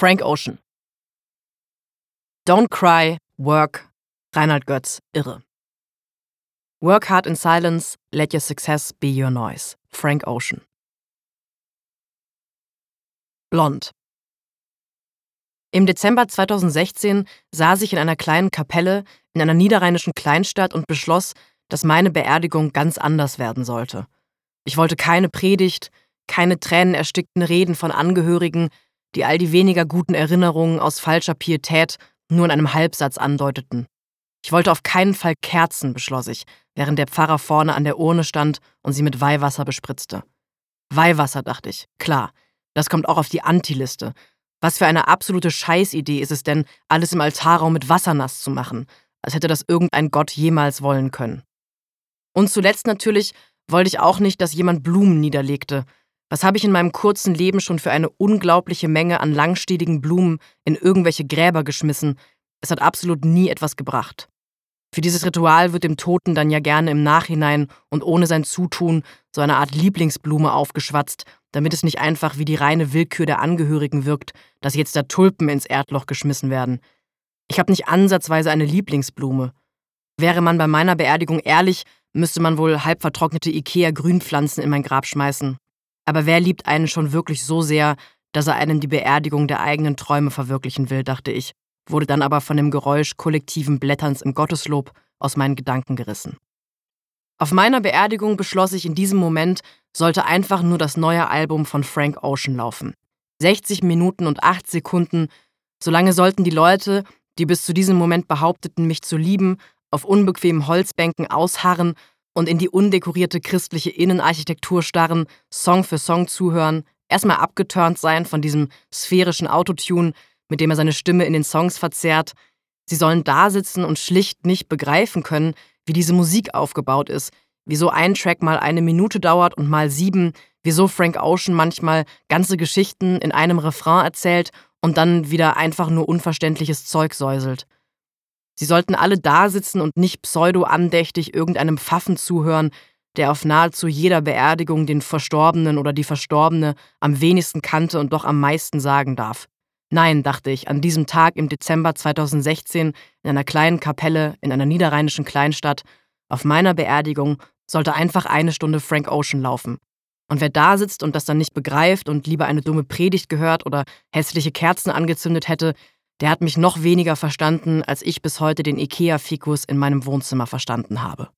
Frank Ocean. Don't cry, work. Reinhard Götz, irre. Work hard in silence, let your success be your noise. Frank Ocean. Blond. Im Dezember 2016 saß ich in einer kleinen Kapelle in einer niederrheinischen Kleinstadt und beschloss, dass meine Beerdigung ganz anders werden sollte. Ich wollte keine Predigt, keine tränenerstickten Reden von Angehörigen, die all die weniger guten Erinnerungen aus falscher Pietät nur in einem Halbsatz andeuteten. Ich wollte auf keinen Fall Kerzen, beschloss ich, während der Pfarrer vorne an der Urne stand und sie mit Weihwasser bespritzte. Weihwasser, dachte ich, klar, das kommt auch auf die Antiliste. Was für eine absolute Scheißidee ist es denn, alles im Altarraum mit Wasser nass zu machen, als hätte das irgendein Gott jemals wollen können. Und zuletzt natürlich wollte ich auch nicht, dass jemand Blumen niederlegte. Was habe ich in meinem kurzen Leben schon für eine unglaubliche Menge an langstieligen Blumen in irgendwelche Gräber geschmissen? Es hat absolut nie etwas gebracht. Für dieses Ritual wird dem Toten dann ja gerne im Nachhinein und ohne sein Zutun so eine Art Lieblingsblume aufgeschwatzt, damit es nicht einfach wie die reine Willkür der Angehörigen wirkt, dass jetzt da Tulpen ins Erdloch geschmissen werden. Ich habe nicht ansatzweise eine Lieblingsblume. Wäre man bei meiner Beerdigung ehrlich, müsste man wohl halb vertrocknete Ikea-Grünpflanzen in mein Grab schmeißen. Aber wer liebt einen schon wirklich so sehr, dass er einem die Beerdigung der eigenen Träume verwirklichen will, dachte ich, wurde dann aber von dem Geräusch kollektiven Blätterns im Gotteslob aus meinen Gedanken gerissen. Auf meiner Beerdigung beschloss ich in diesem Moment, sollte einfach nur das neue Album von Frank Ocean laufen. 60 Minuten und 8 Sekunden, solange sollten die Leute, die bis zu diesem Moment behaupteten, mich zu lieben, auf unbequemen Holzbänken ausharren und in die undekorierte christliche Innenarchitektur starren, Song für Song zuhören, erstmal abgeturnt sein von diesem sphärischen Autotune, mit dem er seine Stimme in den Songs verzerrt. Sie sollen da sitzen und schlicht nicht begreifen können, wie diese Musik aufgebaut ist, wieso ein Track mal eine Minute dauert und mal sieben, wieso Frank Ocean manchmal ganze Geschichten in einem Refrain erzählt und dann wieder einfach nur unverständliches Zeug säuselt. Sie sollten alle da sitzen und nicht pseudo-andächtig irgendeinem Pfaffen zuhören, der auf nahezu jeder Beerdigung den Verstorbenen oder die Verstorbene am wenigsten kannte und doch am meisten sagen darf. Nein, dachte ich, an diesem Tag im Dezember 2016 in einer kleinen Kapelle in einer niederrheinischen Kleinstadt, auf meiner Beerdigung sollte einfach eine Stunde Frank Ocean laufen. Und wer da sitzt und das dann nicht begreift und lieber eine dumme Predigt gehört oder hässliche Kerzen angezündet hätte, der hat mich noch weniger verstanden, als ich bis heute den IKEA-Fikus in meinem Wohnzimmer verstanden habe.